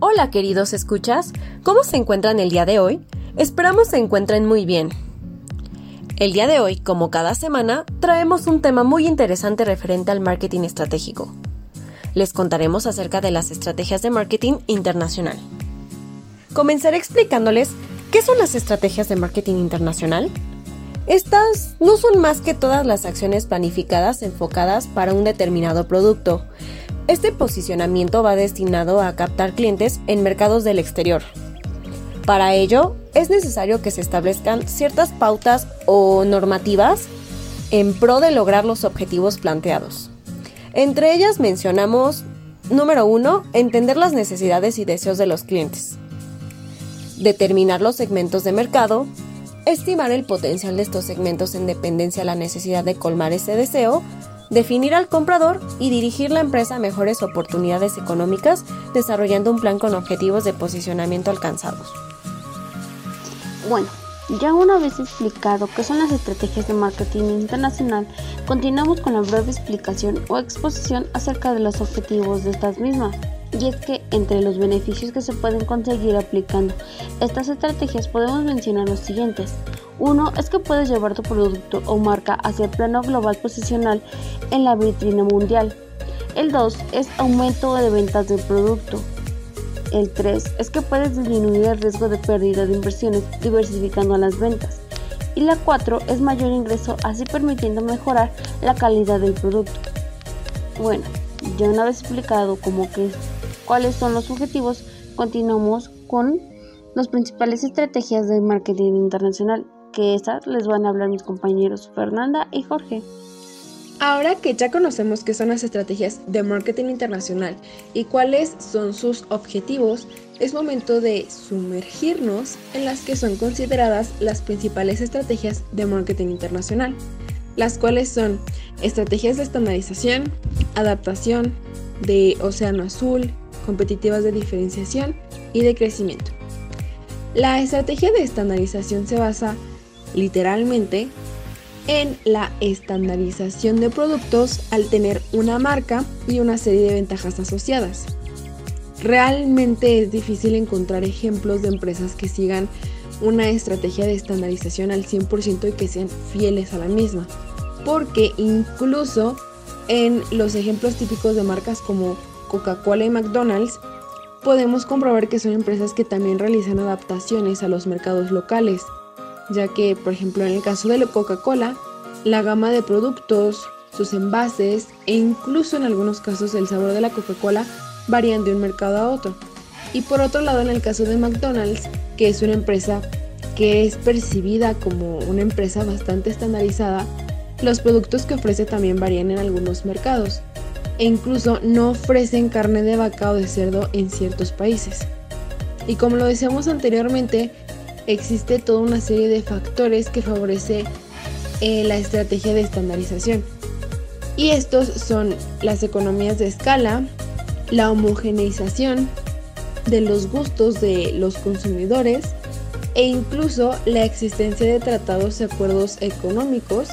Hola queridos escuchas, ¿cómo se encuentran el día de hoy? Esperamos se encuentren muy bien. El día de hoy, como cada semana, traemos un tema muy interesante referente al marketing estratégico. Les contaremos acerca de las estrategias de marketing internacional. Comenzaré explicándoles qué son las estrategias de marketing internacional. Estas no son más que todas las acciones planificadas enfocadas para un determinado producto, este posicionamiento va destinado a captar clientes en mercados del exterior. Para ello, es necesario que se establezcan ciertas pautas o normativas en pro de lograr los objetivos planteados. Entre ellas mencionamos, número uno, entender las necesidades y deseos de los clientes. Determinar los segmentos de mercado. Estimar el potencial de estos segmentos en dependencia de la necesidad de colmar ese deseo definir al comprador y dirigir la empresa a mejores oportunidades económicas desarrollando un plan con objetivos de posicionamiento alcanzados. Bueno, ya una vez explicado qué son las estrategias de marketing internacional, continuamos con la breve explicación o exposición acerca de los objetivos de estas mismas. Y es que entre los beneficios que se pueden conseguir aplicando estas estrategias podemos mencionar los siguientes. Uno es que puedes llevar tu producto o marca hacia el plano global posicional en la vitrina mundial. El 2 es aumento de ventas del producto. El 3 es que puedes disminuir el riesgo de pérdida de inversiones diversificando las ventas. Y la 4 es mayor ingreso, así permitiendo mejorar la calidad del producto. Bueno, ya una vez explicado cómo que cuáles son los objetivos, continuamos con las principales estrategias de marketing internacional que esas les van a hablar mis compañeros Fernanda y Jorge. Ahora que ya conocemos qué son las estrategias de marketing internacional y cuáles son sus objetivos, es momento de sumergirnos en las que son consideradas las principales estrategias de marketing internacional, las cuales son estrategias de estandarización, adaptación, de océano azul, competitivas de diferenciación y de crecimiento. La estrategia de estandarización se basa literalmente en la estandarización de productos al tener una marca y una serie de ventajas asociadas. Realmente es difícil encontrar ejemplos de empresas que sigan una estrategia de estandarización al 100% y que sean fieles a la misma, porque incluso en los ejemplos típicos de marcas como Coca-Cola y McDonald's, podemos comprobar que son empresas que también realizan adaptaciones a los mercados locales ya que, por ejemplo, en el caso de la Coca-Cola, la gama de productos, sus envases e incluso en algunos casos el sabor de la Coca-Cola varían de un mercado a otro. Y por otro lado, en el caso de McDonald's, que es una empresa que es percibida como una empresa bastante estandarizada, los productos que ofrece también varían en algunos mercados e incluso no ofrecen carne de vaca o de cerdo en ciertos países. Y como lo decíamos anteriormente, existe toda una serie de factores que favorece eh, la estrategia de estandarización. Y estos son las economías de escala, la homogeneización de los gustos de los consumidores e incluso la existencia de tratados y acuerdos económicos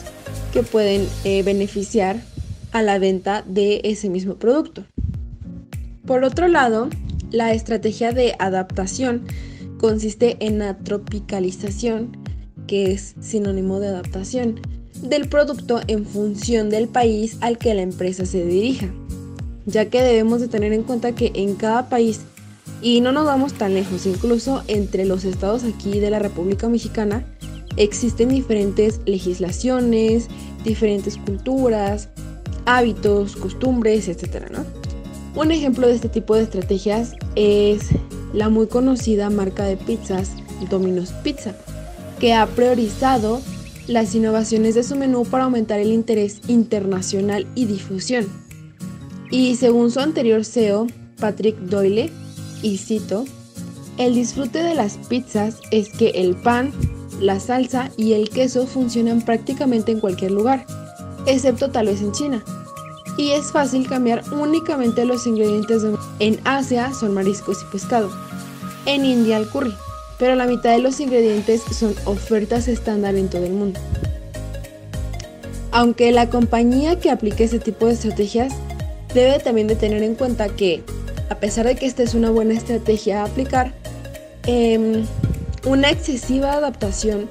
que pueden eh, beneficiar a la venta de ese mismo producto. Por otro lado, la estrategia de adaptación consiste en la tropicalización, que es sinónimo de adaptación, del producto en función del país al que la empresa se dirija, ya que debemos de tener en cuenta que en cada país, y no nos vamos tan lejos, incluso entre los estados aquí de la República Mexicana, existen diferentes legislaciones, diferentes culturas, hábitos, costumbres, etc. Un ejemplo de este tipo de estrategias es la muy conocida marca de pizzas Domino's Pizza, que ha priorizado las innovaciones de su menú para aumentar el interés internacional y difusión. Y según su anterior CEO, Patrick Doyle, y cito, el disfrute de las pizzas es que el pan, la salsa y el queso funcionan prácticamente en cualquier lugar, excepto tal vez en China. Y es fácil cambiar únicamente los ingredientes en Asia son mariscos y pescado en India al curry, pero la mitad de los ingredientes son ofertas estándar en todo el mundo. Aunque la compañía que aplique ese tipo de estrategias debe también de tener en cuenta que a pesar de que esta es una buena estrategia a aplicar, em, una excesiva adaptación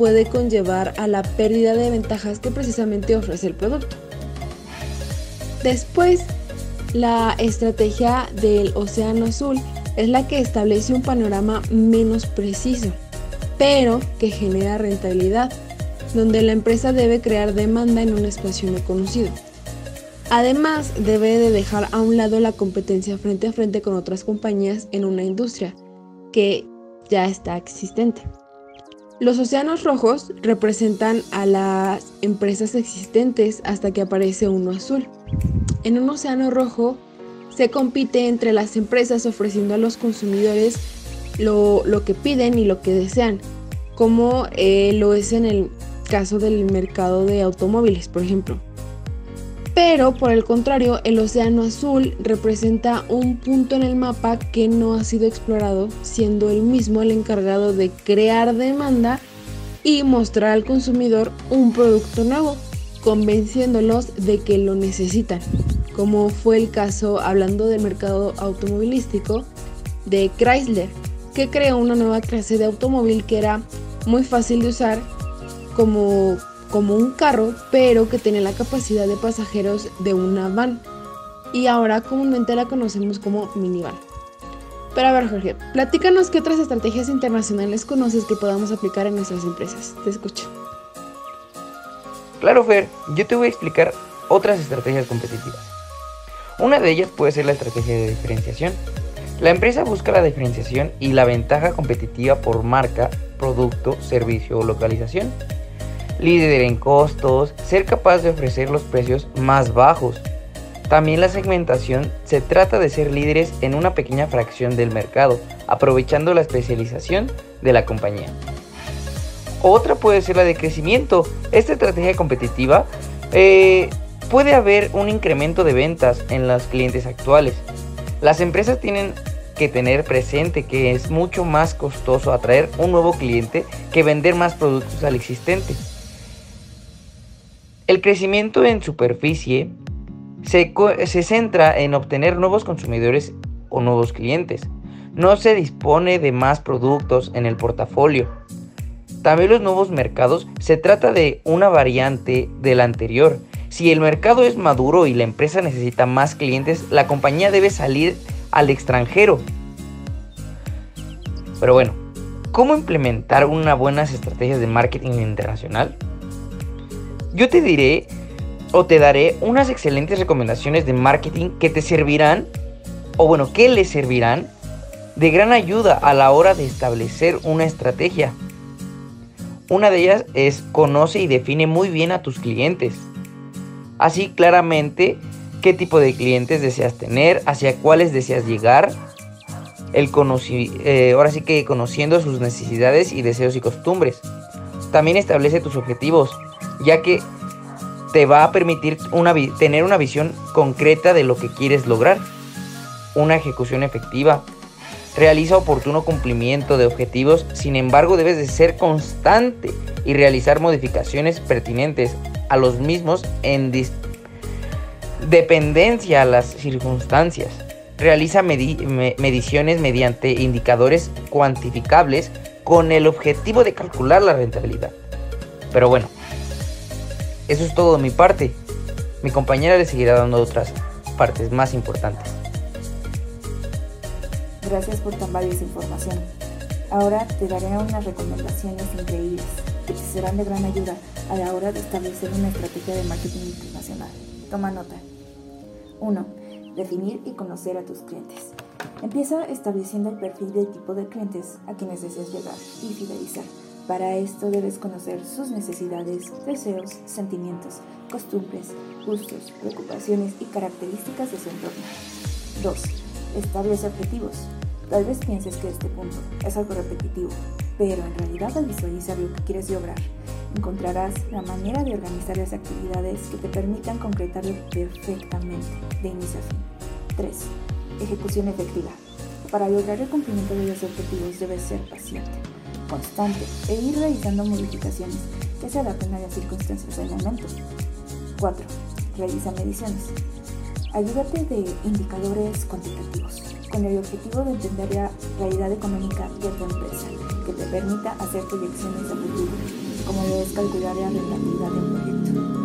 puede conllevar a la pérdida de ventajas que precisamente ofrece el producto. Después, la estrategia del Océano Azul es la que establece un panorama menos preciso, pero que genera rentabilidad, donde la empresa debe crear demanda en un espacio no conocido. Además, debe de dejar a un lado la competencia frente a frente con otras compañías en una industria que ya está existente. Los océanos rojos representan a las empresas existentes hasta que aparece uno azul. En un océano rojo se compite entre las empresas ofreciendo a los consumidores lo, que piden y lo que desean, como eh, lo es en el caso del mercado de automóviles, por ejemplo. Pero por el contrario, el océano azul representa un punto en el mapa que no ha sido explorado, siendo el mismo el encargado de crear demanda y mostrar al consumidor un producto nuevo, convenciéndolos de que lo necesitan, como fue el caso hablando del mercado automovilístico de Chrysler, que creó una nueva clase de automóvil que era muy fácil de usar como como un carro, pero que tiene la capacidad de pasajeros de una van. Y ahora comúnmente la conocemos como minivan. Pero a ver, Jorge, platícanos qué otras estrategias internacionales conoces que podamos aplicar en nuestras empresas. Te escucho. Claro, Fer, yo te voy a explicar otras estrategias competitivas. Una de ellas puede ser la estrategia de diferenciación. La empresa busca la diferenciación y la ventaja competitiva por marca, producto, servicio o localización líder en costos, ser capaz de ofrecer los precios más bajos. También la segmentación se trata de ser líderes en una pequeña fracción del mercado, aprovechando la especialización de la compañía. Otra puede ser la de crecimiento. Esta estrategia competitiva eh, puede haber un incremento de ventas en los clientes actuales. Las empresas tienen que tener presente que es mucho más costoso atraer un nuevo cliente que vender más productos al existente. El crecimiento en superficie se, centra en obtener nuevos consumidores o nuevos clientes. No se dispone de más productos en el portafolio. También los nuevos mercados se trata de una variante del anterior. Si el mercado es maduro y la empresa necesita más clientes, la compañía debe salir al extranjero. Pero bueno, ¿cómo implementar unas buenas estrategias de marketing internacional? Yo te diré o te daré unas excelentes recomendaciones de marketing que te servirán, o bueno, que les servirán de gran ayuda a la hora de establecer una estrategia. Una de ellas es conoce y define muy bien a tus clientes. Así claramente qué tipo de clientes deseas tener, hacia cuáles deseas llegar. El eh, ahora sí que conociendo sus necesidades y deseos y costumbres. También establece tus objetivos ya que te va a permitir tener una visión concreta de lo que quieres lograr, una ejecución efectiva. Realiza oportuno cumplimiento de objetivos, sin embargo debes de ser constante y realizar modificaciones pertinentes a los mismos en dependencia a las circunstancias. Realiza mediciones mediante indicadores cuantificables con el objetivo de calcular la rentabilidad. Pero bueno, eso es todo de mi parte. Mi compañera le seguirá dando otras partes más importantes. Gracias por tan valiosa información. Ahora te daré unas recomendaciones increíbles que te serán de gran ayuda a la hora de establecer una estrategia de marketing internacional. Toma nota. 1. Definir y conocer a tus clientes. Empieza estableciendo el perfil del tipo de clientes a quienes deseas llegar y fidelizar para esto debes conocer sus necesidades, deseos, sentimientos, costumbres, gustos, preocupaciones y características de su entorno. 2. Establece objetivos. Tal vez pienses que este punto es algo repetitivo, pero en realidad al visualizar lo que quieres lograr, encontrarás la manera de organizar las actividades que te permitan concretarlo perfectamente, de inicio a fin. 3. Ejecución efectiva. Para lograr el cumplimiento de los objetivos debes ser paciente constante e ir realizando modificaciones que se adapten a las circunstancias del momento. 4. Realiza mediciones. Ayúdate de indicadores cuantitativos con el objetivo de entender la realidad económica de tu empresa que te permita hacer proyecciones a futuro, como debes calcular la rentabilidad de un proyecto.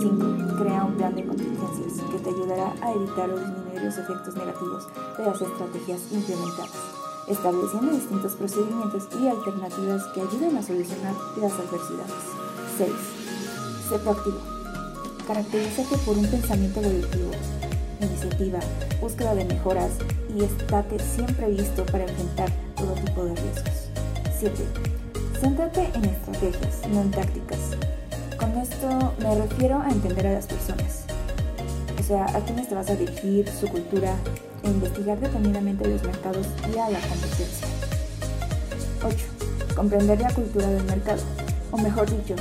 5. Crea un plan de contingencias que te ayudará a evitar o disminuir los efectos negativos de las estrategias implementadas, estableciendo distintos procedimientos y alternativas que ayuden a solucionar las adversidades. 6. Sé proactivo Caracterízate por un pensamiento evolutivo, iniciativa, búsqueda de mejoras y estate siempre listo para enfrentar todo tipo de riesgos. 7. Céntrate en estrategias, no en tácticas. Con esto me refiero a entender a las personas. O sea, a quiénes te vas a dirigir, su cultura, e investigar detenidamente los mercados y a la competencia. 8. Comprender la cultura del mercado, o mejor dicho,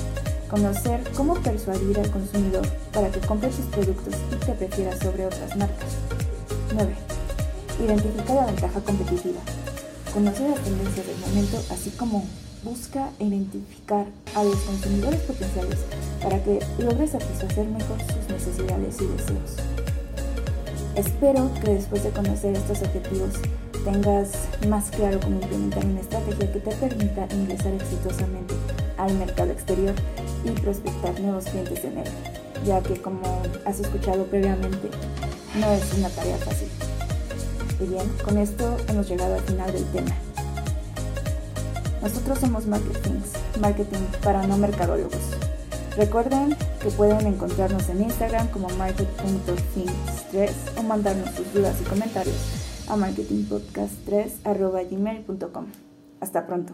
Conocer cómo persuadir al consumidor para que compre tus productos y te prefiera sobre otras marcas. 9. Identifica la ventaja competitiva. Conoce las tendencias del momento, así como busca identificar a los consumidores potenciales para que logres satisfacer mejor sus necesidades y deseos. Espero que después de conocer estos objetivos tengas más claro cómo implementar una estrategia que te permita ingresar exitosamente al mercado exterior y prospectar nuevos clientes en él, ya que como has escuchado previamente, no es una tarea fácil. Y bien, con esto hemos llegado al final del tema. Nosotros somos Marketings, marketing para no mercadólogos. Recuerden que pueden encontrarnos en Instagram como market.things3 o mandarnos sus dudas y comentarios a marketingpodcast3.gmail.com. Hasta pronto.